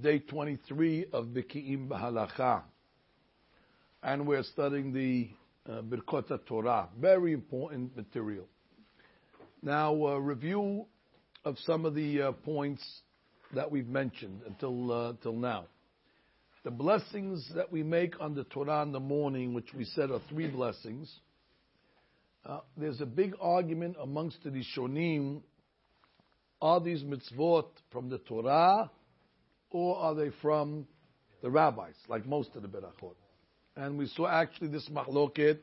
day 23 of Biki'im Bahalacha. And we're studying the uh, Birkot Torah. Very important material. Now, a uh, review of some of the uh, points that we've mentioned until, uh, till now. The blessings that we make on the Torah in the morning, which we said are three blessings, uh, there's a big argument amongst the Rishonim are these mitzvot from the Torah or are they from the rabbis, like most of the berachot? And we saw actually this machloket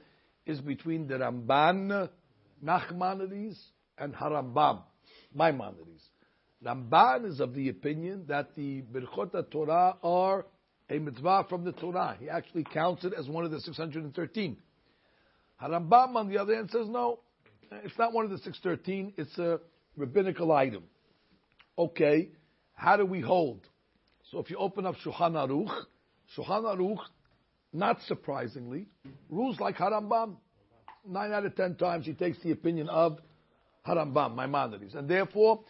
is between the Ramban, Nachmanides, and Harambam, Maimonides. Ramban is of the opinion that the Birchot Torah are a mitzvah from the Torah. He actually counts it as one of the 613. Harambam, on the other hand, says no, it's not one of the 613, it's a rabbinical item. Okay, how do we hold? So if you open up Shulchan Aruch, Shulchan Aruch, not surprisingly, rules like Harambam. Nine out of ten times he takes the opinion of Harambam, Maimonides. And therefore,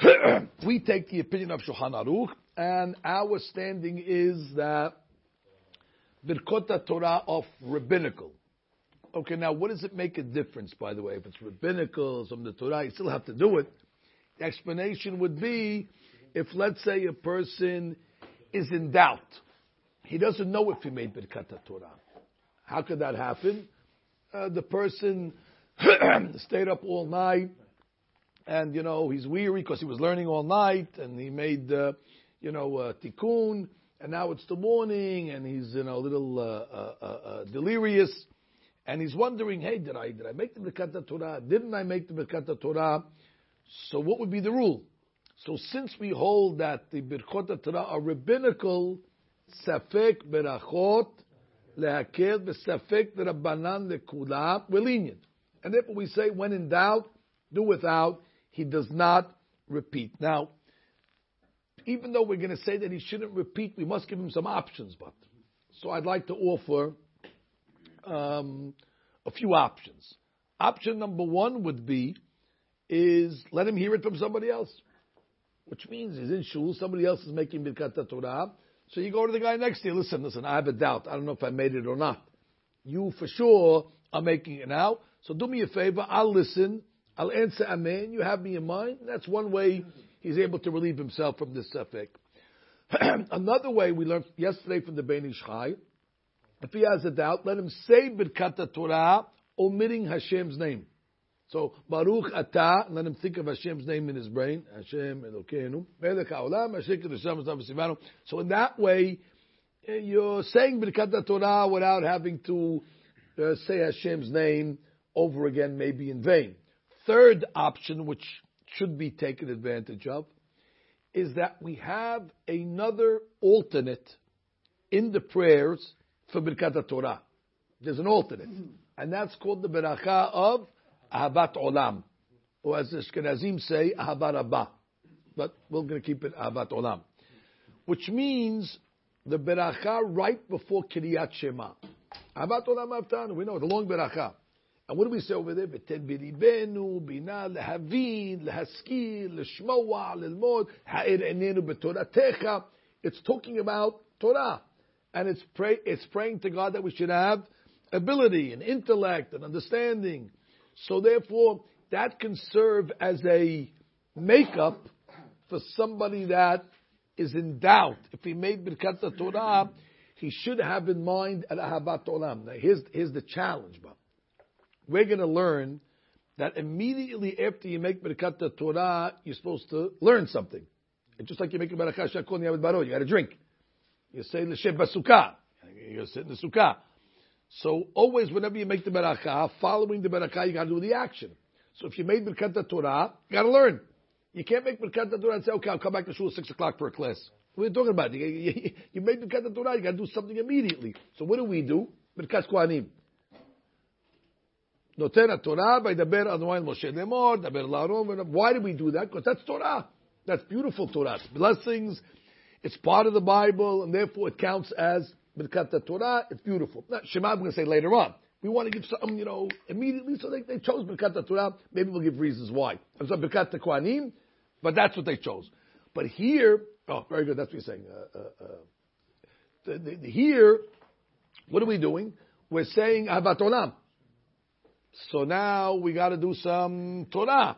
we take the opinion of Shulchan Aruch, and our standing is that Birkot Torah of rabbinical. Okay, now what does it make a difference, by the way? If it's rabbinical, some of the Torah, you still have to do it. The explanation would be if, let's say, a person is in doubt. He doesn't know if he made Birkat Torah. How could that happen? Uh, the person stayed up all night, and you know he's weary because he was learning all night, and he made uh, you know uh, tikkun, and now it's the morning, and he's you know a little uh, uh, uh, uh delirious, and he's wondering, hey, did I did I make the Birkat Torah? Didn't I make the Birkat Torah? So what would be the rule? So since we hold that the Birchot Torah are rabbinical, Safek Berachot Lehakel Besafek Rabbanan Lekula, we're lenient. And therefore we say, when in doubt, do without. He does not repeat. Now, even though we're going to say that he shouldn't repeat, we must give him some options. But so I'd like to offer um, a few options. Option number one would be is let him hear it from somebody else, which means he's in shul, somebody else is making birkat Torah. So you go to the guy next to you. Listen, listen. I have a doubt. I don't know if I made it or not. You for sure are making it now. So do me a favor. I'll listen. I'll answer amen. You have me in mind. That's one way he's able to relieve himself from this safek. Another way we learned yesterday from the Ben Ish Chai, if he has a doubt, let him say Birkat Torah, omitting Hashem's name. So Baruch Ata, let him think of Hashem's name in his brain. Hashem Elokeinu, Melech Haolam, Hashem So in that way, eh, you're saying Birkat Torah without having to uh, say Hashem's name over again, maybe in vain. Third option, which should be taken advantage of, is that we have another alternate in the prayers for Birkat Torah. There's an alternate, mm-hmm. and that's called the Beracha of Ahabat Olam. Or as the Ashkenazim say, Ahabat Abba. But we're going to keep it Ahabat Olam. Which means the beracha right before Kiryat Shema. Ahabat Olam Avtanu. We know the long beracha. And what do we say over there? Biribenu, bina lehavin, lehaskil, leshmoa, lelmod, ha'ir enenu betoratecha. It's talking about Torah. And it's, pray, it's praying to God that we should have ability and intellect and understanding so therefore, that can serve as a makeup for somebody that is in doubt. If he made Birkat Torah, he should have in mind at Ahabat Olam. Now here's, here's the challenge, but we're going to learn that immediately after you make Birkat Torah, you're supposed to learn something. And just like you make a Barakah Shakon Baro, you got to drink. You say L'Shev Basukah. You sit in the Sukkah. So always, whenever you make the beracha, following the beracha, you got to do the action. So if you made Birkat Torah, you got to learn. You can't make Birkat Torah and say, okay, I'll come back to shul at 6 o'clock for a class. What are you talking about? You, you, you made Birkat Torah, you got to do something immediately. So what do we do? Birkat Kohanim. Noten Torah by the Adonai Moshe Lemor, Daber Laron. Why do we do that? Because that's Torah. That's beautiful Torah. Blessings. It's part of the Bible, and therefore it counts as Birkat Torah, it's beautiful. Now, Shema, I'm going to say later on. We want to give something, you know, immediately, so they, they chose Birkat Torah. Maybe we'll give reasons why. And so Birkat Kohanim, but that's what they chose. But here, oh, very good. That's what you're saying. Uh, uh, uh, the, the, the, here, what are we doing? We're saying Ahavat Olam. So now we got to do some Torah.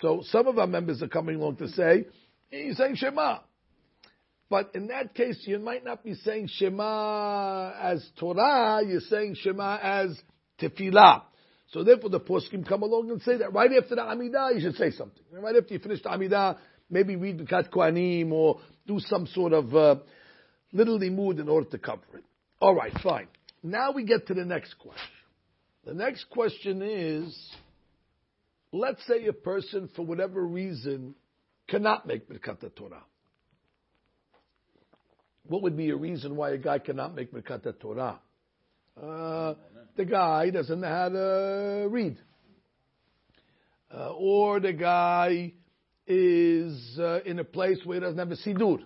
So some of our members are coming along to say, you're saying Shema. But in that case, you might not be saying Shema as Torah, you're saying Shema as Tefillah. So therefore the poskim come along and say that right after the Amidah, you should say something. Right after you finish the Amidah, maybe read Birkat Kohanim or do some sort of uh, little limud in order to cover it. All right, fine. Now we get to the next question. The next question is, let's say a person, for whatever reason, cannot make Birkat Torah. What would be a reason why a guy cannot make Birkat Torah? Uh, the guy doesn't know how to read. Uh, or the guy is uh, in a place where he doesn't have a sidur,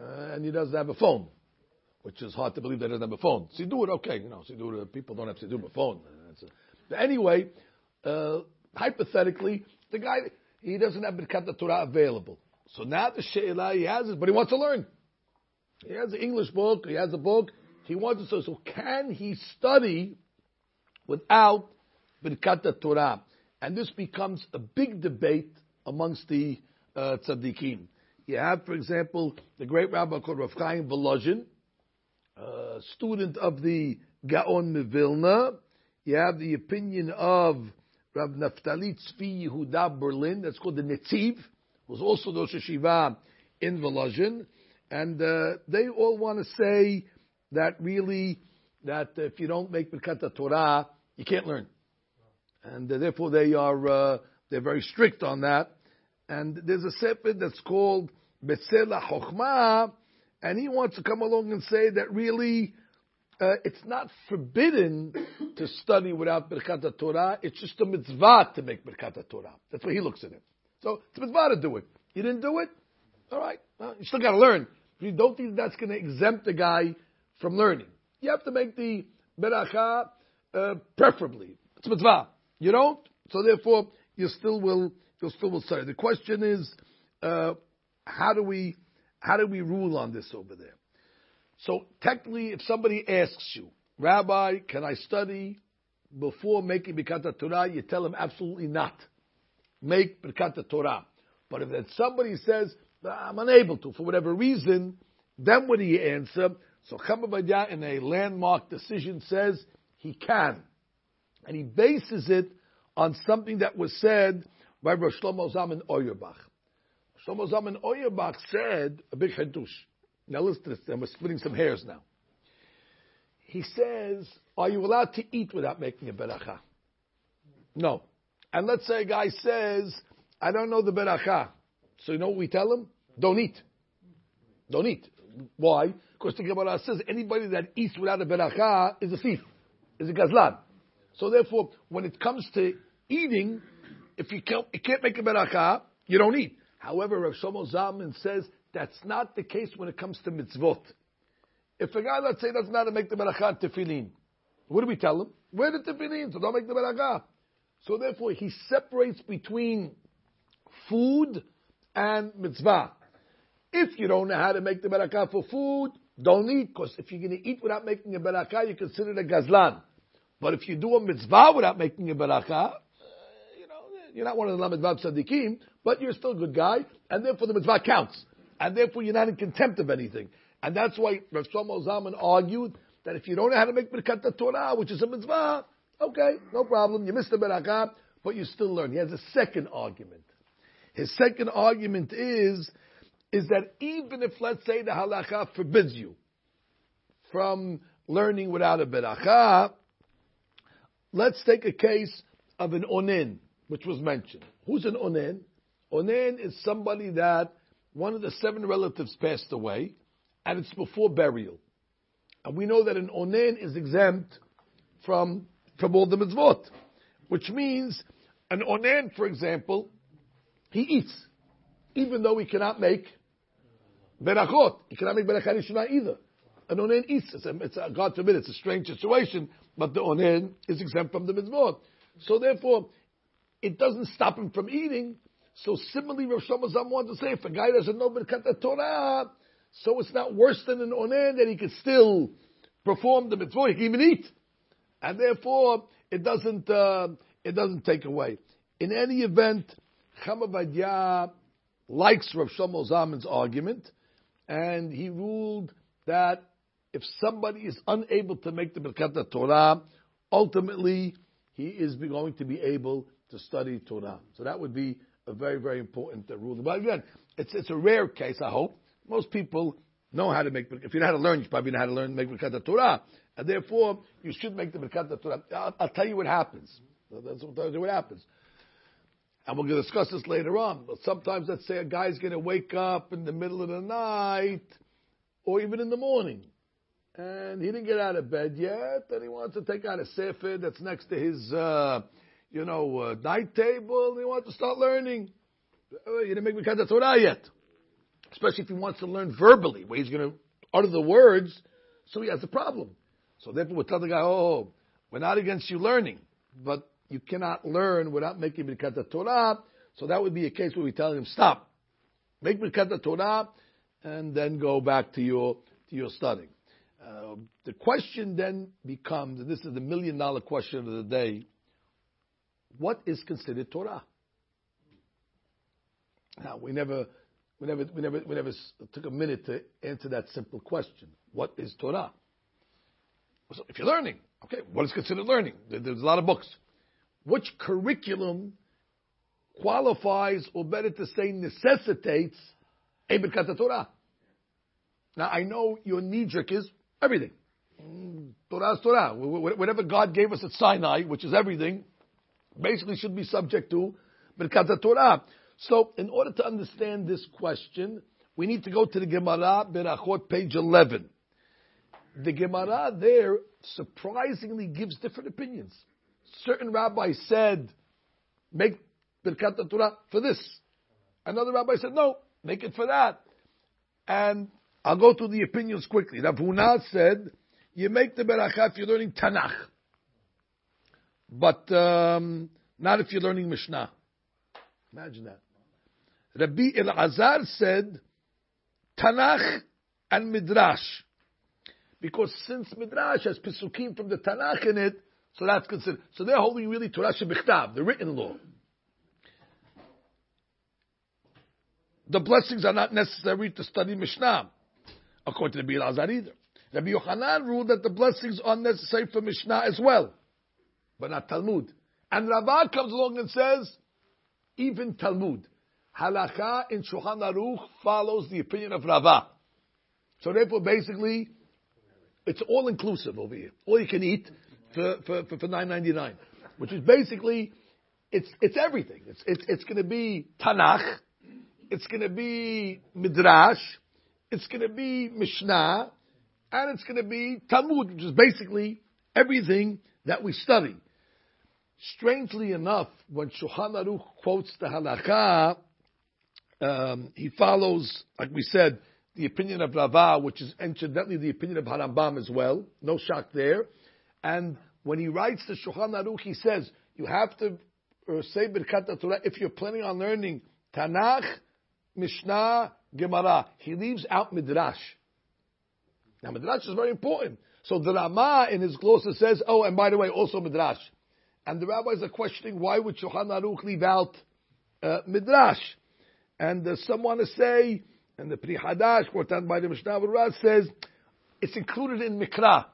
uh, and he doesn't have a phone, which is hard to believe that he doesn't have a phone. Sidur, okay, you know, sidur, uh, people don't have sidur but phone. but anyway, uh, hypothetically, the guy, he doesn't have Birkat Torah available. So now the she'elah he has it, but he wants to learn. He has an English book, he has a book, he wants to, so, so can he study without Birkat Torah? And this becomes a big debate amongst the uh, tzaddikim. You have, for example, the great rabbi called Rav Chaim Volozhin, uh, student of the Gaon Mivilna. You have the opinion of Rav Naftali Tzvi Yehuda Berlin, that's called the Netziv, was also the Shiva in Volozhin. And uh, they all want to say that really that if you don't make Birkat Torah, you can't learn, and uh, therefore they are uh, they're very strict on that. And there's a sefer that's called Besela Chochma, and he wants to come along and say that really uh, it's not forbidden to study without Birkat Torah. It's just a mitzvah to make Birkat Torah. That's what he looks at it. So it's a mitzvah to do it. You didn't do it, all right. Well, you still got to learn. You don't think that's going to exempt the guy from learning. You have to make the beracha uh, preferably. It's mitzvah. You don't, so therefore you still will you still will study. The question is, uh, how do we how do we rule on this over there? So technically, if somebody asks you, Rabbi, can I study before making Birkat Torah? You tell him absolutely not. Make Birkat Torah. But if somebody says, I'm unable to for whatever reason, then what do you answer? So Chama in a landmark decision says he can. And he bases it on something that was said by Rosh Shlomo Zalman Auerbach. Shlomo Zalman Auerbach said a big hadush. Now listen to this, and we're splitting some hairs now. He says, are you allowed to eat without making a beracha? No. And let's say a guy says, I don't know the beracha. So you know what we tell him? Don't eat. Don't eat. Why? Because the Gemara says anybody that eats without a beracha is a thief, is a gazlan. So therefore, when it comes to eating, if you can't, you can't make a beracha, you don't eat. However, Rav Shlomo Zalman says that's not the case when it comes to mitzvot. If a guy, let's say, doesn't know how to make the beracha tefillin, what do we tell him? Wear the tefillin, so don't make the beracha. So therefore, he separates between food and mitzvah. If you don't know how to make the beracha for food, don't eat, because if you're going to eat without making a barakah, you consider it a gazlan. But if you do a mitzvah without making a barakah, uh, you know, you're not one of the lamidvav tzaddikim, but you're still a good guy, and therefore the mitzvah counts. And therefore you're not in contempt of anything. And that's why Rav Shlomo Zalman argued that if you don't know how to make Birkat Torah, which is a mitzvah, okay, no problem, you missed the barakah, but you still learn. He has a second argument. His second argument is is that even if, let's say, the halacha forbids you from learning without a beracha, let's take a case of an onen, which was mentioned. Who's an onen? Onen is somebody that one of the seven relatives passed away, and it's before burial. And we know that an onen is exempt from, from all the mitzvot, which means an onen, for example, he eats, even though he cannot make berachot. You cannot make berachot yishma either. An onen eats. It's, a, it's a, God forbid, it's a strange situation, but the onen is exempt from the mitzvot. So therefore, it doesn't stop him from eating. So similarly, Rav Shlomo wants to say, if a guy doesn't know Birkat Torah, so it's not worse than an onen that he can still perform the mitzvah. He can even eat, and therefore it doesn't uh, it doesn't take away. In any event, Chama likes Rav Shlomo Zalman's argument, and he ruled that if somebody is unable to make the Birkat Torah, ultimately he is going to be able to study Torah. So that would be a very, very important uh, ruling. But again, it's, it's a rare case, I hope. Most people know how to make, if you know how to learn, you probably know how to learn make Birkat Torah. And therefore, you should make the Birkat Torah. I'll, I'll, tell you what happens. That's what, what happens. And we're going to discuss this later on. But sometimes, let's say a guy's going to wake up in the middle of the night, or even in the morning, and he didn't get out of bed yet, and he wants to take out a sefer that's next to his, uh, you know, uh, night table, and he wants to start learning. Uh, you didn't make Birkat Torah yet. Especially if he wants to learn verbally, where he's going to utter the words, so he has a problem. So therefore we tell the guy, oh, we're not against you learning, but you cannot learn without making Birkat Torah. So that would be a case where we tell him, stop, make Birkat Torah, and then go back to your to your studying. Uh, the question then becomes, and this is the million dollar question of the day, what is considered Torah? Now, we never, we never, we never, we never took a minute to answer that simple question. What is Torah? So if you're learning, okay, what is considered learning? There's a lot of books. Which curriculum qualifies, or better to say, necessitates a Birkat Torah? Now, I know your knee jerk is Everything. Torah is Torah. Whatever God gave us at Sinai, which is everything, basically should be subject to Birkat Torah. So, in order to understand this question, we need to go to the Gemara, Berachot, page 11. The Gemara there surprisingly gives different opinions. Certain rabbis said, make Birkat Torah for this. Another rabbi said, no, make it for that. And I'll go through the opinions quickly. Rav Huna said, you make the beracha if you're learning Tanakh. But um, not if you're learning Mishnah. Imagine that. Rabbi Elazar said, Tanakh and Midrash. Because since Midrash has Pesukim from the Tanakh in it, so that's considered. So they're holding really Torah Shebichtav, the written law. The blessings are not necessary to study Mishnah according to Elazar either. Rabbi Yochanan ruled that the blessings are necessary for Mishnah as well, but not Talmud. And Rava comes along and says, even Talmud. Halacha in Shulchan Aruch follows the opinion of Rava. So therefore, basically, it's all inclusive over here. All you can eat for, for, for, for nine ninety nine, which is basically it's it's everything. It's it's, it's going to be Tanakh, it's going to be Midrash, it's going to be Mishnah, and it's going to be Talmud, which is basically everything that we study. Strangely enough, when Shulchan Aruch quotes the halakha, um, he follows, like we said, the opinion of Rava, which is incidentally the opinion of Harambam as well. No shock there. And when he writes the Shulchan Aruch, he says you have to uh, say Birkat Torah if you're planning on learning Tanakh, Mishnah, Gemara. He leaves out Midrash. Now Midrash is very important. So the Rama in his glossa says, oh, and by the way, also Midrash. And the rabbis are questioning why would Shulchan Aruch leave out uh, Midrash? And uh, some want to say, and the Pri Hadash, quoted by the Mishnah says it's included in Mikra.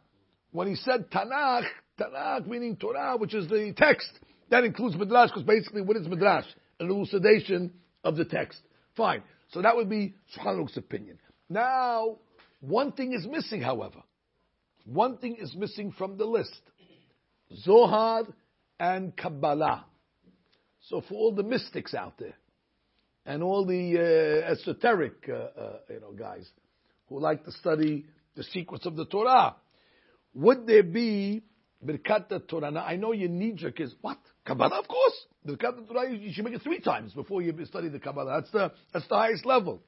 When he said Tanakh, Tanakh meaning Torah, which is the text, that includes Midrash, because basically what is Midrash? An elucidation of the text. Fine. So that would be Shulchan opinion. Now, one thing is missing, however. One thing is missing from the list. Zohar and Kabbalah. So for all the mystics out there, and all the uh, esoteric, uh, uh, you know, guys who like to study the secrets of the Torah, would there be Birkat Torah? Now I know your knee jerk is what Kabbalah, of course. The Kabbalah Torah, you should make it three times before you study the Kabbalah. That's the, that's the highest level.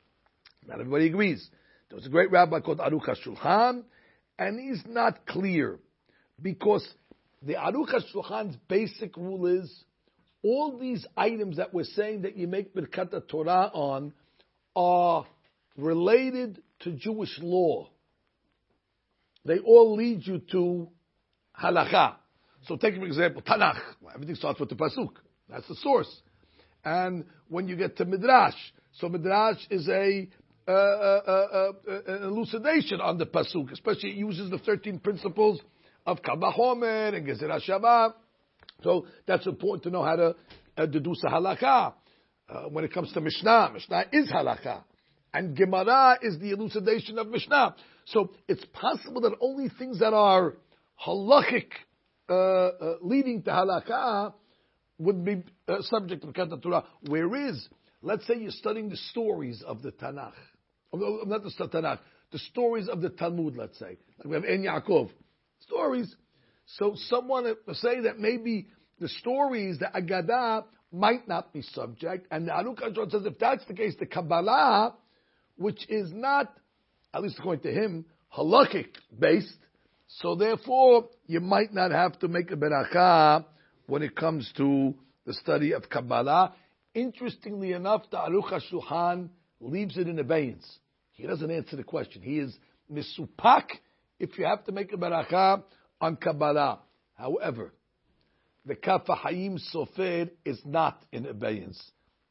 Not everybody agrees. There was a great rabbi called Aruch HaShulchan, and he's not clear because the Aruch HaShulchan's basic rule is all these items that we're saying that you make Birkat Torah on are related to Jewish law. They all lead you to halacha. So take for example, Tanakh. Everything starts with the pasuk. That's the source. And when you get to Midrash, so Midrash is a uh, uh, uh, an elucidation on the pasuk, especially it uses the thirteen principles of Kal Vachomer and Gezerah Shavah. So that's important to know how to uh, deduce a halakha. Uh, when it comes to Mishnah, Mishnah is halakha. And Gemara is the elucidation of Mishnah. So it's possible that only things that are halachic, uh, uh, leading to halakha, would be uh, subject of Birkat Torah. Whereas, let's say you're studying the stories of the Tanakh, not the Tanakh, the stories of the Talmud, let's say. Like we have En Yaakov. Stories. So someone would say that maybe the stories, the Agadah, might not be subject, and the Aruch says if that's the case, the Kabbalah, which is not, at least according to him, halakhic based, so therefore you might not have to make a beracha when it comes to the study of Kabbalah. Interestingly enough, the Aruch HaShulchan leaves it in abeyance. He doesn't answer the question. He is misupak if you have to make a beracha on Kabbalah. However, the Kaf HaChaim Sofer is not in abeyance.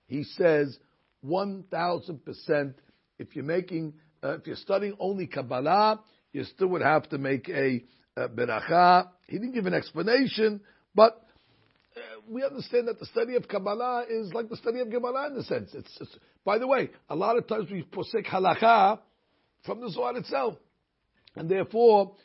He says 1,000% if you're making, uh, if you're studying only Kabbalah, you still would have to make a, a beracha. He didn't give an explanation, but uh, we understand that the study of Kabbalah is like the study of Gemara in a sense. It's, it's, by the way, a lot of times we forsake halacha from the Zohar itself, and therefore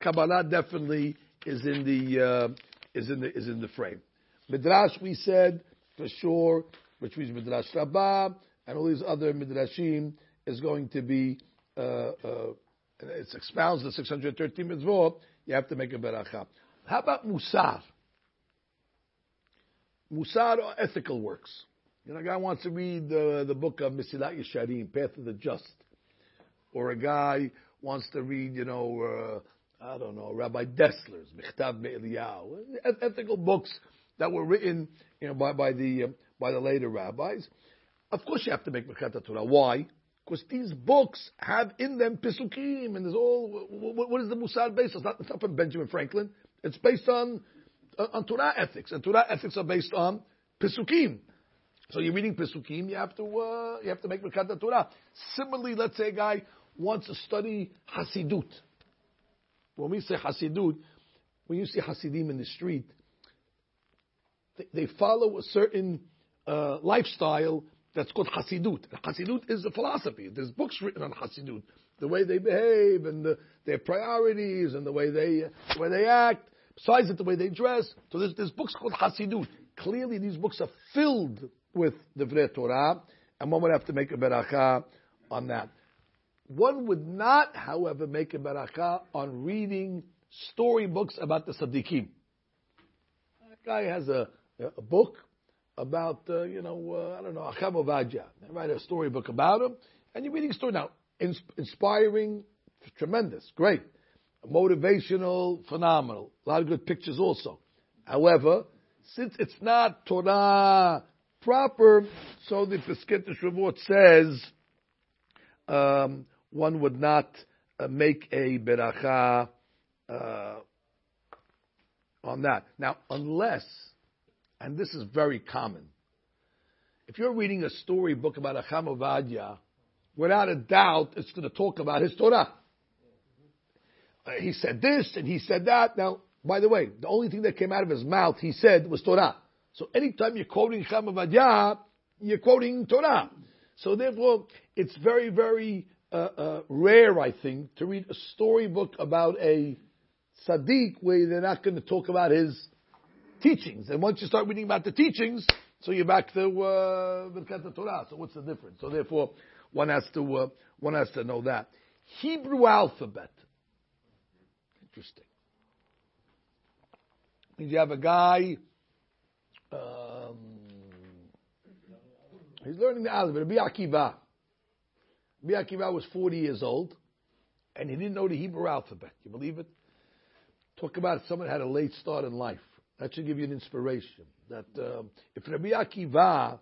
Kabbalah definitely is in the uh, is in the is in the frame. Midrash we said for sure, which means Midrash Rabbah and all these other midrashim is going to be uh, uh, it expounds the 613 mitzvot. You have to make a beracha. How about musar? Musar or ethical works. You know, a guy wants to read the, the book of Mesilat Yesharim, Path of the Just, or a guy wants to read, you know, uh, I don't know, Rabbi Dessler's Michtav Me'eliyahu, ethical books that were written, you know, by, by the uh, by the later rabbis. Of course, you have to make Birkat Torah. Why? Because these books have in them Pisukim, and there's all. What, what is the Musar based on? It's not, it's not from Benjamin Franklin. It's based on on Torah ethics, and Torah ethics are based on Pisukim. So you're reading Pisukim, you have to uh, you have to make Birkat Torah. Similarly, let's say a guy wants to study Hasidut. When we say Hasidut, when you see Hasidim in the street, they, they follow a certain uh, lifestyle that's called Hasidut. Hasidut is a philosophy. There's books written on Hasidut, the way they behave and the, their priorities and the way they the way they act. Besides it, the way they dress. So there's, there's books called Hasidut. Clearly, these books are filled with the Vre Torah, and one would have to make a beracha on that. One would not, however, make a beracha on reading storybooks about the Siddiqim. That guy has a, a book about, uh, you know, uh, I don't know, Acham Ovadia. write a storybook about him, and you're reading a story. Now, ins- inspiring, tremendous, great. Motivational, phenomenal. A lot of good pictures also. However, since it's not Torah proper, so the Piskei Teshuvot says um, one would not uh, make a beracha uh, on that. Now, unless, and this is very common, if you're reading a storybook about a Ovadia, without a doubt, it's going to talk about his Torah. Uh, he said this and he said that. Now, by the way, the only thing that came out of his mouth, he said, was Torah. So anytime you're quoting Cham Ovadia, you're quoting Torah. So therefore, it's very, very uh, uh, rare, I think, to read a storybook about a Sadiq where they're not going to talk about his teachings. And once you start reading about the teachings, so you're back to Birkat uh, Torah. So what's the difference? So therefore, one has to uh, one has to know that Hebrew alphabet. Interesting. Means you have a guy. Um, he's learning the alphabet. Rabbi Akiva. Rabbi Akiva was 40 years old, and he didn't know the Hebrew alphabet. You believe it? Talk about someone had a late start in life. That should give you an inspiration. That uh, if Rabbi Akiva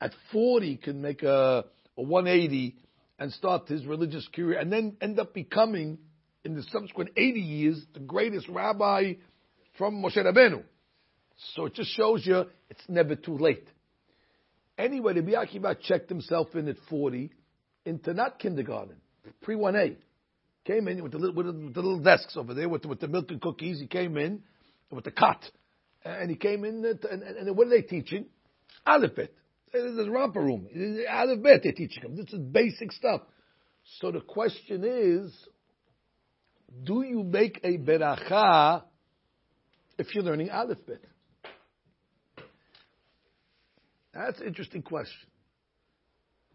at 40 can make a, a 180 and start his religious career and then end up becoming, in the subsequent 80 years, the greatest rabbi from Moshe Rabbeinu. So it just shows you it's never too late. Anyway, Rabbi Akiva checked himself in at 40 into not kindergarten, pre 1A. Came in with the, little, with the little desks over there with the, with the milk and cookies. He came in with the cot. And he came in, and, and, and what are they teaching? Aleph Bet. There's a romper room. Aleph Bet they're teaching him. This is basic stuff. So the question is, do you make a beracha if you're learning Aleph Bet? That's an interesting question.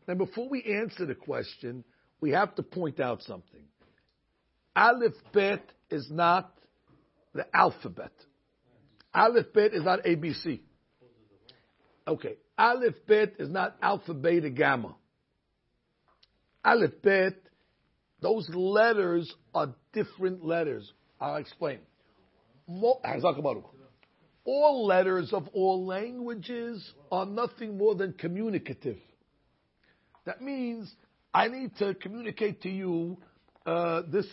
Now, before we answer the question, we have to point out something. Aleph Bet is not the alphabet. Aleph Bet is not ABC. Okay. Aleph Bet is not alpha, beta, gamma. Aleph Bet, those letters are different letters. I'll explain. All letters of all languages are nothing more than communicative. That means I need to communicate to you uh, this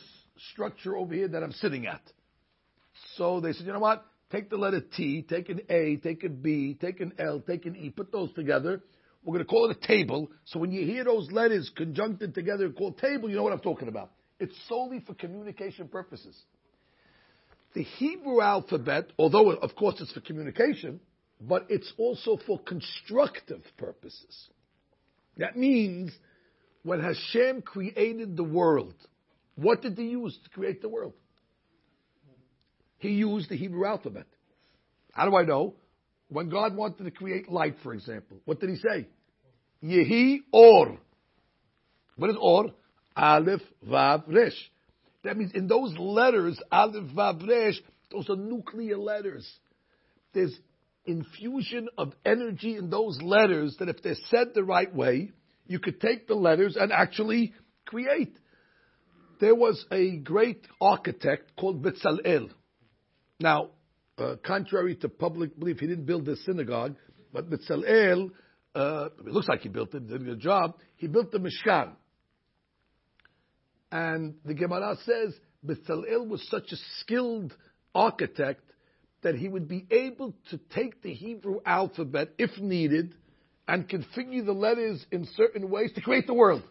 structure over here that I'm sitting at. So they said, you know what? Take the letter T, take an A, take a B, take an L, take an E, put those together. We're going to call it a table. So when you hear those letters conjuncted together called table, you know what I'm talking about. It's solely for communication purposes. The Hebrew alphabet, although of course it's for communication, but it's also for constructive purposes. That means when Hashem created the world, what did he use to create the world? He used the Hebrew alphabet. How do I know? When God wanted to create light, for example, what did he say? Yehi Or. What is Or? Aleph, Vav, Resh. That means in those letters, Aleph, Vav, Resh, those are nuclear letters. There's infusion of energy in those letters that if they're said the right way, you could take the letters and actually create. There was a great architect called Bezalel. Now, uh, contrary to public belief, he didn't build the synagogue, but Bezalel, uh, it looks like he built it, did a good job. He built the Mishkan. And the Gemara says Bezalel was such a skilled architect that he would be able to take the Hebrew alphabet, if needed, and configure the letters in certain ways to create the world.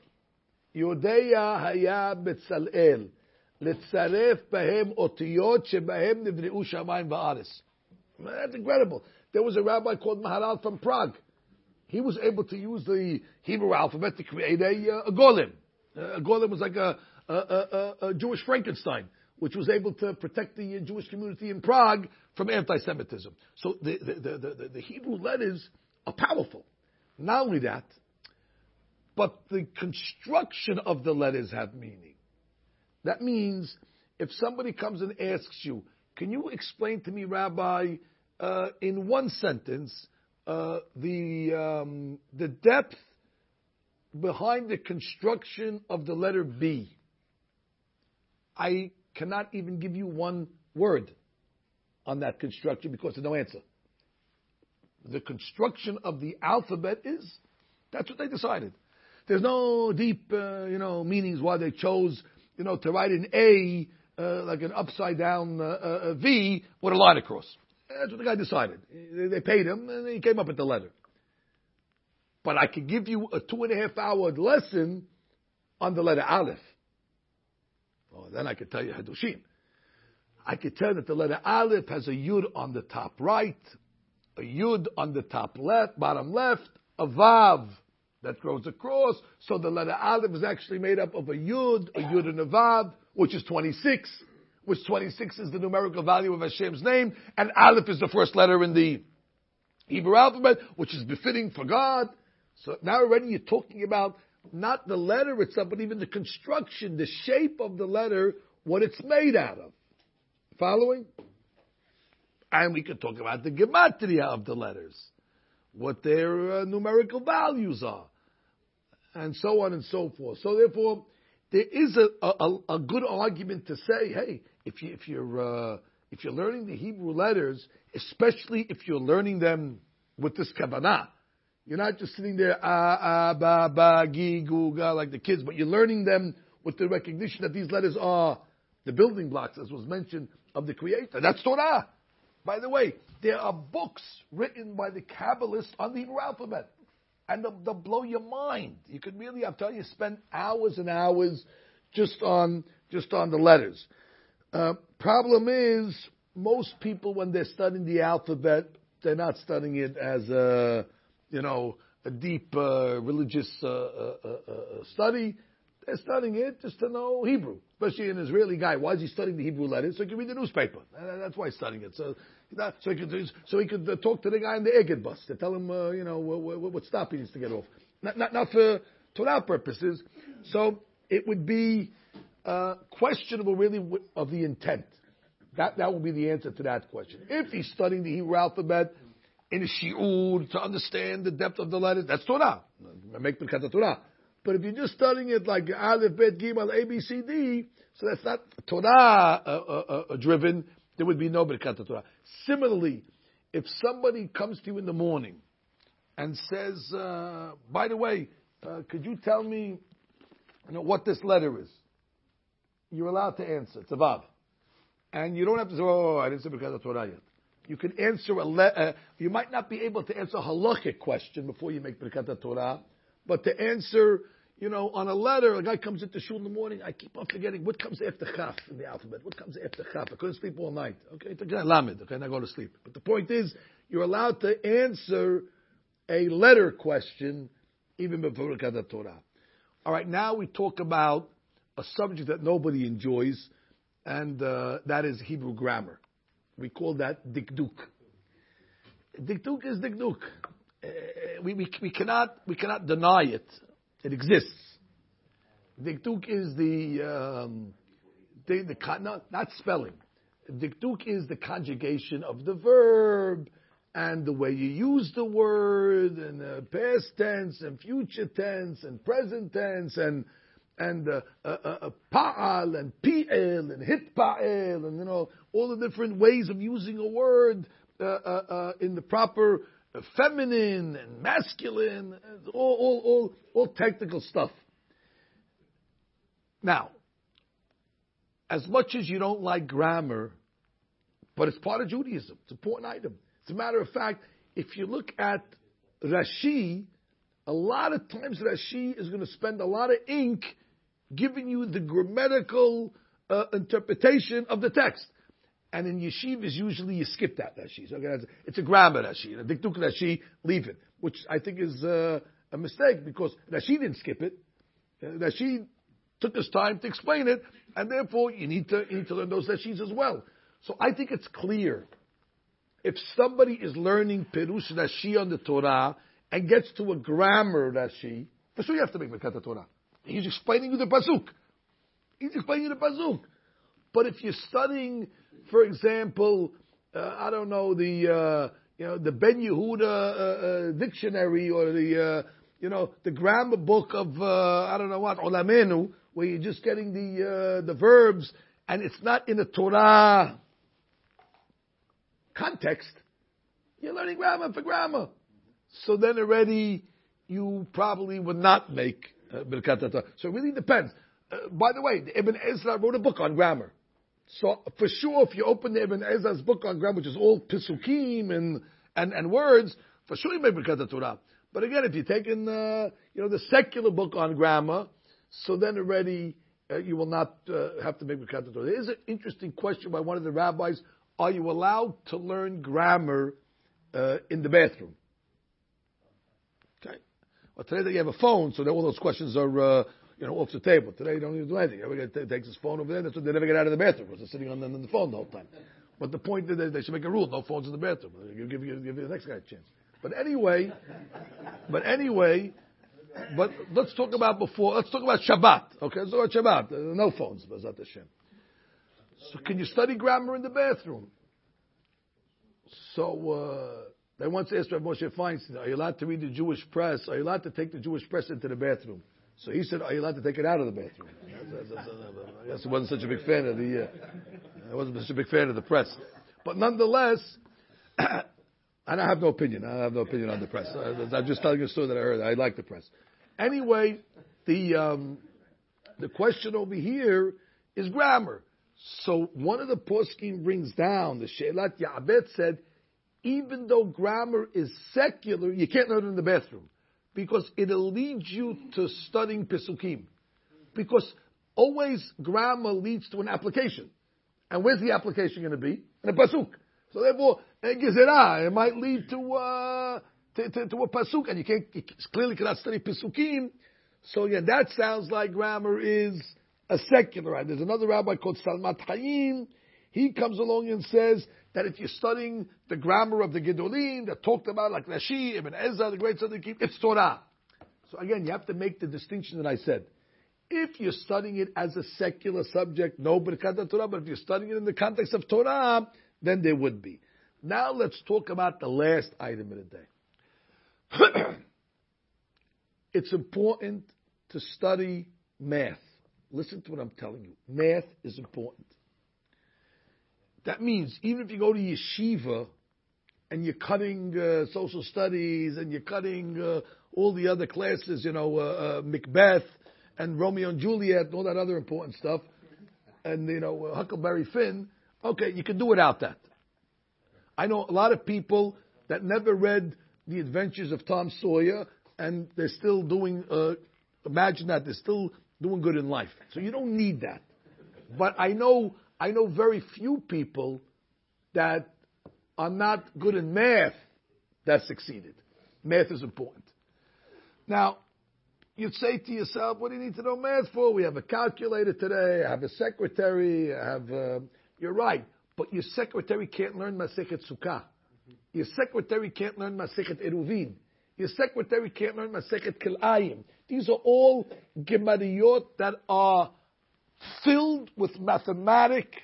Yodeya Haya Bezalel. לצרף בהם אותיות שבהם נבראו שמיים וארץ. That's incredible. There was a rabbi called Maharal from Prague. He was able to use the Hebrew alphabet to create a, uh, a golem. Uh, a golem was like a, a, a, a, Jewish Frankenstein, which was able to protect the Jewish community in Prague from anti-Semitism. So the, the, the, the, the Hebrew letters are powerful. Not only that, but the construction of the letters have meaning. That means if somebody comes and asks you, can you explain to me, Rabbi, uh, in one sentence, uh, the um, the depth behind the construction of the letter B? I cannot even give you one word on that construction because there's no answer. The construction of the alphabet is that's what they decided. There's no deep, uh, you know, meanings why they chose you know, to write an A uh, like an upside down uh, uh, V with a line across. That's what the guy decided. They paid him, and he came up with the letter. But I could give you a two and a half hour lesson on the letter Aleph. Well, then I could tell you Hadushim. I could tell that the letter Aleph has a Yud on the top right, a Yud on the top left, bottom left, a Vav that grows across. So the letter Aleph is actually made up of a Yud, a Yud and a Vav, which is 26, which 26 is the numerical value of Hashem's name, and Aleph is the first letter in the Hebrew alphabet, which is befitting for God. So now already you're talking about not the letter itself, but even the construction, the shape of the letter, what it's made out of. Following? And we could talk about the gematria of the letters, what their uh, numerical values are and so on and so forth. So therefore, there is a, a, a good argument to say, hey, if, you, if you're uh, if you're learning the Hebrew letters, especially if you're learning them with this kavanah, you're not just sitting there ah ah ba ba gi gu ga like the kids, but you're learning them with the recognition that these letters are the building blocks, as was mentioned, of the Creator. That's Torah. By the way, there are books written by the Kabbalists on the Hebrew alphabet. And they'll, they'll blow your mind. You could really, I'm telling you, spend hours and hours just on, just on the letters. Uh, problem is, most people, when they're studying the alphabet, they're not studying it as a, you know, a deep uh, religious uh, uh, uh, uh study. They're studying it just to know Hebrew, especially an Israeli guy. Why is he studying the Hebrew letters? So he can read the newspaper. That's why he's studying it. So, so he could, so he could uh, talk to the guy in the Egged bus to tell him, uh, you know, what, what, what, stop he needs to get off. Not, not, not for Torah purposes. So it would be uh, questionable, really, of the intent. That that would be the answer to that question. If he's studying the Hebrew alphabet in a shiur to understand the depth of the letters, that's Torah. Make the Torah. But if you're just studying it like Aleph, Bet, Gimel, A, B, C, D, so that's not Torah uh, uh, uh, driven, there would be no Birkat Torah. Similarly, if somebody comes to you in the morning and says, uh, by the way, uh, could you tell me you know, what this letter is? You're allowed to answer. It's a Vav. And you don't have to say, oh, I didn't say Birkat Torah yet. You can answer a le- uh, you might not be able to answer a halachic question before you make Birkat Torah, but to answer, you know, on a letter, a guy comes into shul in the morning, I keep on forgetting what comes after chaf in the alphabet. What comes after chaf? I couldn't sleep all night. Okay, it's a guy lamed. Okay, I go to sleep. But the point is, you're allowed to answer a letter question even before the Torah. All right, now we talk about a subject that nobody enjoys, and uh, that is Hebrew grammar. We call that dikduk. Dikduk is dikduk. Uh, we, we, we, cannot, we cannot deny it. It exists. Dikduk is the, um, the, the not, not spelling. Dikduk is the conjugation of the verb and the way you use the word and the past tense and future tense and present tense and and uh, uh, uh, pa'al and pi'el and hitpa'el and you know all the different ways of using a word uh, uh, uh, in the proper feminine and masculine, all, all, all, all technical stuff. Now, as much as you don't like grammar, but it's part of Judaism, it's an important item. As a matter of fact, if you look at Rashi, a lot of times Rashi is going to spend a lot of ink giving you the grammatical uh, interpretation of the text. And in yeshivas, usually you skip that Rashi. So it's a grammar Rashi. A dikduk Rashi, leave it. Which I think is uh, a mistake because Rashi didn't skip it. Uh, Rashi took his time to explain it, and therefore you need to, you need to learn those Rashis as well. So I think it's clear. If somebody is learning Perush Rashi on the Torah and gets to a grammar Rashi, for sure you have to make Birkat Torah. He's explaining you the Pasuk. He's explaining you the Pasuk. But if you're studying for example, uh, I don't know the uh, you know the Ben Yehuda uh, uh dictionary or the uh, you know the grammar book of uh, I don't know what Olamenu, where you're just getting the the verbs and it's not in the Torah context. You're learning grammar for grammar. So then already you probably would not make Birkat. So it really depends. by the way, the Ibn Ezra wrote a book on grammar. So for sure, if you open the Ibn Ezra's book on grammar, which is all pisukim and, and, and words, for sure you may Birkat Torah. But again, if you're taking uh, you know the secular book on grammar, so then already uh, you will not uh, have to make Birkat Torah. There is an interesting question by one of the rabbis: Are you allowed to learn grammar uh, in the bathroom? Okay. Well, today you have a phone, so all those questions are uh, you know, off the table. Today, you don't even do anything. Everybody takes his phone over there. That's why they never get out of the bathroom because they're sitting on the, on the phone the whole time. But the point is they should make a rule: no phones in the bathroom. Give, give, give, give the next guy a chance. But anyway, but anyway, but let's talk about before. Let's talk about Shabbat. Okay, let's talk about Shabbat. Uh, no phones, Bezat Hashem. So can you study grammar in the bathroom? So uh, they once asked Rabbi Moshe Feinstein, "Are you allowed to read the Jewish press? Are you allowed to take the Jewish press into the bathroom?" So he said, "Are you allowed to take it out of the bathroom?" I guess he wasn't such a big fan of the. Uh, I wasn't such a big fan of the press. But nonetheless, and I have no opinion. I have no opinion on the press. I'm just telling you a story that I heard. I like the press. Anyway, the um, the question over here is grammar. So one of the poskim brings down the She'elat Yaavetz said, even though grammar is secular, you can't learn it in the bathroom because it'll lead you to studying Pesukim. Because always grammar leads to an application. And where's the application going to be? In a pasuk. So therefore, gezerah, it might lead to, uh, to, to, to, a pasuk, and you can't, you clearly cannot study pesukim. So yeah, that sounds like grammar is a secular. Right? There's another rabbi called Salmat Hayim. He comes along and says that if you're studying the grammar of the Gedolim that talked about like Rashi, Ibn Ezra, the great Tzaddikim, it's Torah. So again, you have to make the distinction that I said. If you're studying it as a secular subject, no Birkat Torah, but if you're studying it in the context of Torah, then there would be. Now let's talk about the last item of the day. it's important to study math. Listen to what I'm telling you. Math is important. That means even if you go to yeshiva and you're cutting uh, social studies and you're cutting uh, all the other classes, you know, uh, uh Macbeth and Romeo and Juliet and all that other important stuff, and you know Huckleberry Finn. Okay, you can do without that. I know a lot of people that never read The Adventures of Tom Sawyer, and they're still doing. Uh, imagine that they're still doing good in life. So you don't need that. But I know I know very few people that are not good in math that succeeded. Math is important. Now, you'd say to yourself, what do you need to know math for? We have a calculator today, I have a secretary, I have, uh, you're right, but your secretary can't learn Masechet Sukkah. Your secretary can't learn Masechet Eruvin. Your secretary can't learn Masechet Kilayim. These are all Gemariyot that are filled with mathematic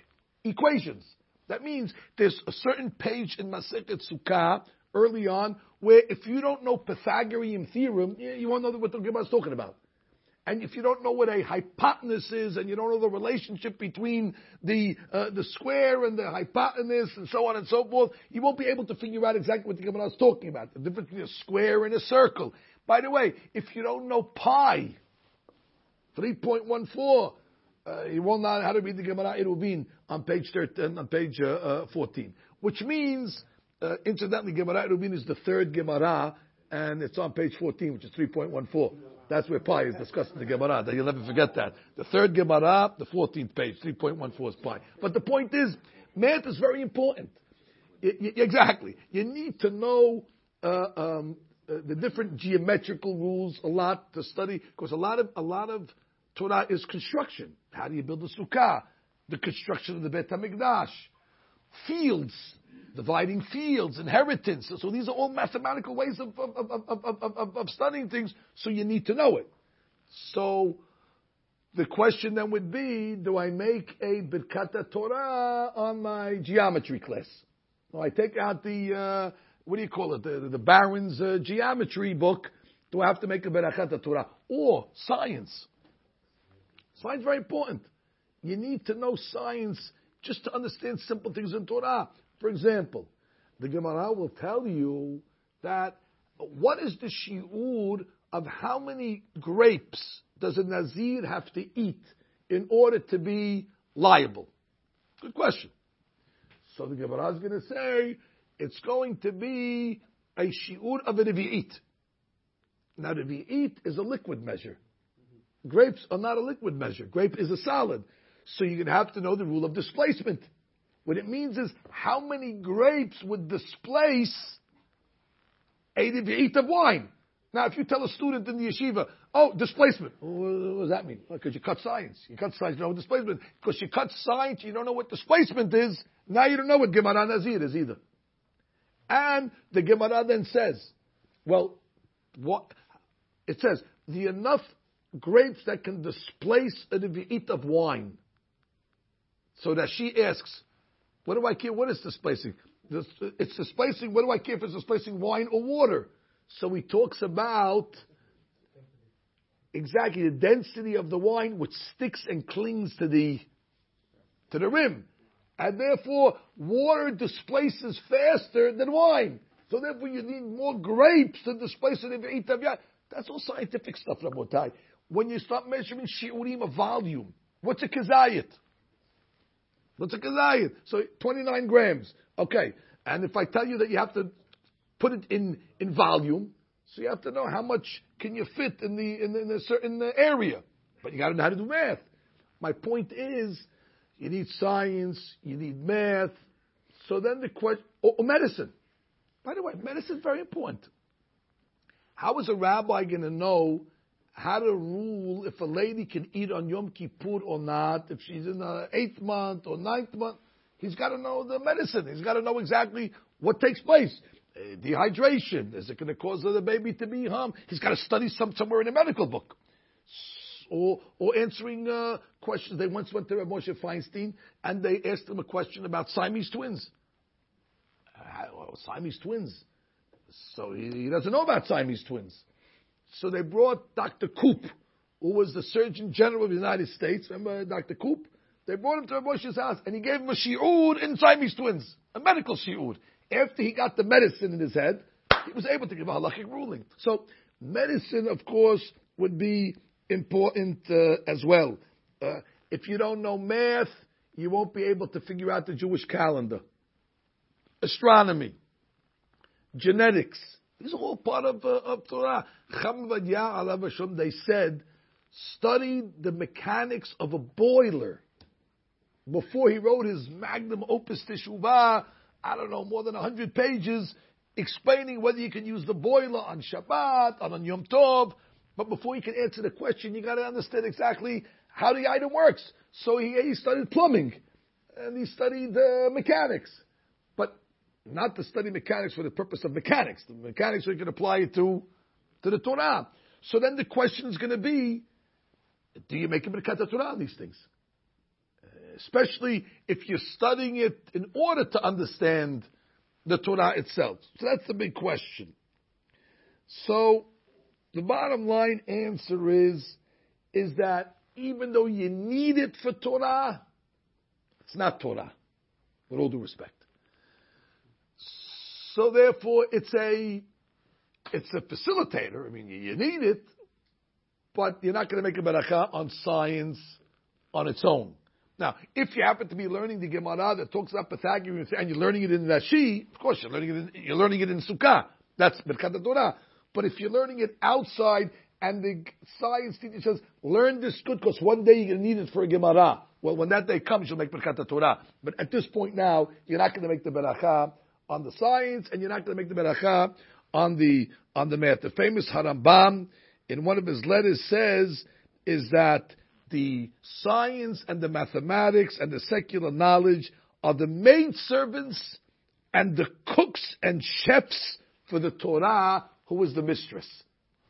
equations. That means there's a certain page in Masechet Sukkah early on where if you don't know Pythagorean theorem, you won't know what the Gemara is talking about. And if you don't know what a hypotenuse is, and you don't know the relationship between the uh, the square and the hypotenuse, and so on and so forth, you won't be able to figure out exactly what the Gemara is talking about. The difference between a square and a circle. By the way, if you don't know pi, three point one four, you will not how to read the Gemara Eruvin on page 13, on page uh, uh, 14. Which means uh, incidentally, Gemara Eruvin is the third Gemara, and it's on page 14, which is 3.14. That's where pi is discussed in the Gemara. That you'll never forget that. The third Gemara, the 14th page, 3.14 is pi. But the point is, math is very important. exactly. You need to know uh, um, uh, the different geometrical rules a lot to study, because a lot of a lot of Torah is construction. How do you build a sukkah? The construction of the Beit Hamikdash, fields dividing fields, inheritance. So these are all mathematical ways of, of, of, of, studying things, so you need to know it. So the question then would be, do I make a Birkat Torah on my geometry class? Do I take out the, uh, what do you call it, the, the Barron's uh, geometry book? Do I have to make a Birkat Torah? Or science. Science is very important. You need to know science just to understand simple things in Torah. For example, the Gemara will tell you that what is the shiur of how many grapes does a Nazir have to eat in order to be liable? Good question. So the Gemara is going to say it's going to be a shiur of a revi'it. Now revi'it is a liquid measure. Grapes are not a liquid measure. Grape is a solid. So you're going to have to know the rule of displacement. What it means is how many grapes would displace a eighth of wine. Now, if you tell a student in the yeshiva, oh, displacement, what does that mean? Because you cut science. You cut science, you know displacement. Because you cut science, you don't know what displacement is. Now you don't know what Gemara Nazir is either. And the Gemara then says, well, what? It says, the enough grapes that can displace a eat of wine. So that she asks, what do I care? What is displacing? It's displacing. What do I care if it's displacing wine or water? So he talks about exactly the density of the wine which sticks and clings to the to the rim. And therefore, water displaces faster than wine. So therefore, you need more grapes to displace it if you eat them. That's all scientific stuff, Rabotai. When you start measuring shiurim of volume, what's a kazayit? What's a kazayit? So 29 grams. Okay. And if I tell you that you have to put it in, in volume, so you have to know how much can you fit in the, in, the, in a certain area. But you got to know how to do math. My point is, you need science, you need math. So then the question, or, or medicine. By the way, medicine is very important. How is a rabbi going to know how to rule if a lady can eat on Yom Kippur or not, if she's in the eighth month or ninth month? He's got to know the medicine. He's got to know exactly what takes place. Uh, dehydration. Is it going to cause the baby to be harmed? He's got to study some, somewhere in a medical book. Or, or answering uh, questions. They once went to Moshe Feinstein and they asked him a question about Siamese twins. Siamese twins. So he, he, doesn't know about Siamese twins. So they brought Dr. Koop, who was the Surgeon General of the United States. Remember Dr. Koop? They brought him to Moshe's house and he gave him a shiur in Siamese twins, a medical shiur. After he got the medicine in his head, he was able to give a halachic ruling. So medicine, of course, would be important uh, as well. Uh, if you don't know math, you won't be able to figure out the Jewish calendar astronomy, genetics. These are all part of, uh, of Torah. They said, study the mechanics of a boiler before he wrote his magnum opus Teshuvah, I don't know, more than 100 pages, explaining whether you can use the boiler on Shabbat, on a Yom Tov. But before you can answer the question, you got to understand exactly how the item works. So he, he studied plumbing, and he studied uh, mechanics not to study mechanics for the purpose of mechanics. The mechanics we can apply it to, to the Torah. So then the question is going to be, do you make a Birkat Torah on these things? Especially if you're studying it in order to understand the Torah itself. So that's the big question. So the bottom line answer is, is that even though you need it for Torah, it's not Torah. With all due respect. So therefore, it's a it's a facilitator. I mean, you need it, but you're not going to make a beracha on science on its own. Now, if you happen to be learning the Gemara that talks about Pythagorean and you're learning it in Rashi, of course you're learning it in, you're learning it in Sukkah. That's Birkat Torah. But if you're learning it outside and the science teacher says, learn this good because one day you're going to need it for a Gemara. Well, when that day comes, you'll make Birkat Torah. But at this point now, you're not going to make the beracha on the science, and you're not going to make the beracha on the on the math. The famous Harambam in one of his letters says is that the science and the mathematics and the secular knowledge are the maid servants and the cooks and chefs for the Torah, who is the mistress.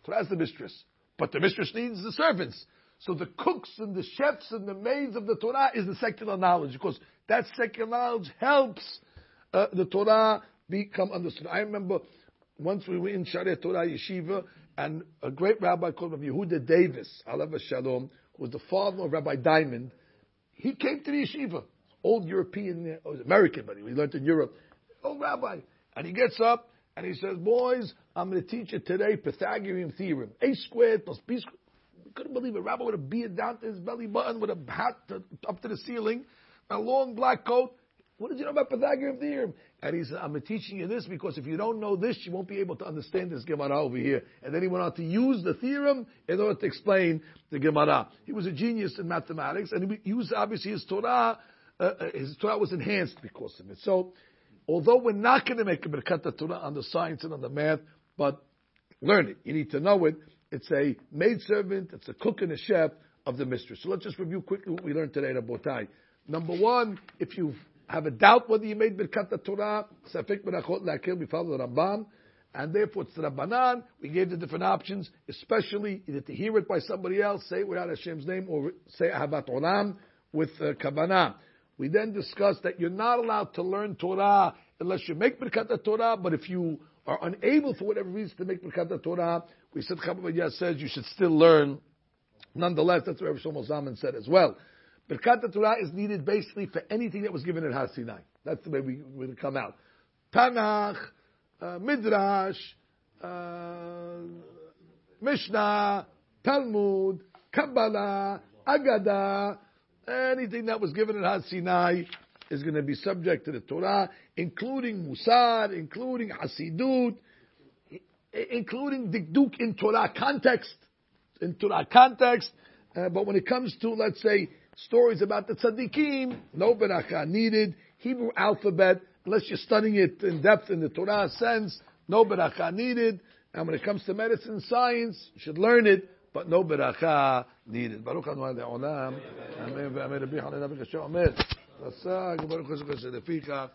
Torah is the mistress, but the mistress needs the servants. So the cooks and the chefs and the maids of the Torah is the secular knowledge, because that secular knowledge helps uh, the Torah become understood. I remember once we were in Shaarei Torah Yeshiva, and a great rabbi called Rabbi Yehuda Davis, Alav Shalom, who was the father of Rabbi Diamond, he came to the yeshiva, old European, uh, American, but he learned in Europe, old rabbi, and he gets up and he says, "Boys, I'm going to teach you today Pythagorean theorem: a squared plus b squared." We couldn't believe it. Rabbi with a beard down to his belly button, with a hat to, up to the ceiling, a long black coat. What did you know about Pythagorean theorem? And he said, I'm teaching you this because if you don't know this, you won't be able to understand this Gemara over here. And then he went on to use the theorem in order to explain the Gemara. He was a genius in mathematics, and he used obviously his Torah. Uh, uh, his Torah was enhanced because of it. So, although we're not going to make a Birkat Torah on the science and on the math, but learn it. You need to know it. It's a maidservant, it's a cook and a chef of the mistress. So let's just review quickly what we learned today Rabotai. Number one, if you've have a doubt whether you made Birkat Torah, Safek Berachot Lakil, we follow the Rambam, and therefore it's the Rabbanan. We gave the different options, especially either to hear it by somebody else, say it without Hashem's name, or say Ahavat Olam with uh, Kavanah. We then discussed that you're not allowed to learn Torah unless you make Birkat Torah, but if you are unable for whatever reason to make Birkat Torah, we said Chabad says you should still learn. Nonetheless, that's what Rabbi Shlomo Zalman said as well. Birkat Torah is needed basically for anything that was given at Har Sinai. That's the way we would come out. Tanakh, uh, Midrash, uh, Mishnah, Talmud, Kabbalah, Agada, anything that was given at Har Sinai is going to be subject to the Torah, including Musar, including Hasidut, including Dikduk in Torah context, in Torah context. Uh, but when it comes to, let's say, stories about the tzaddikim, no beracha needed. Hebrew alphabet, unless you're studying it in depth in the Torah sense, no beracha needed. And when it comes to medicine, science, you should learn it, but no beracha needed. Baruch Anu Olam. Amen. Amen. Rabbi Hanan Abigail Omer. Rasag. Baruch Hashem. Sedeficha.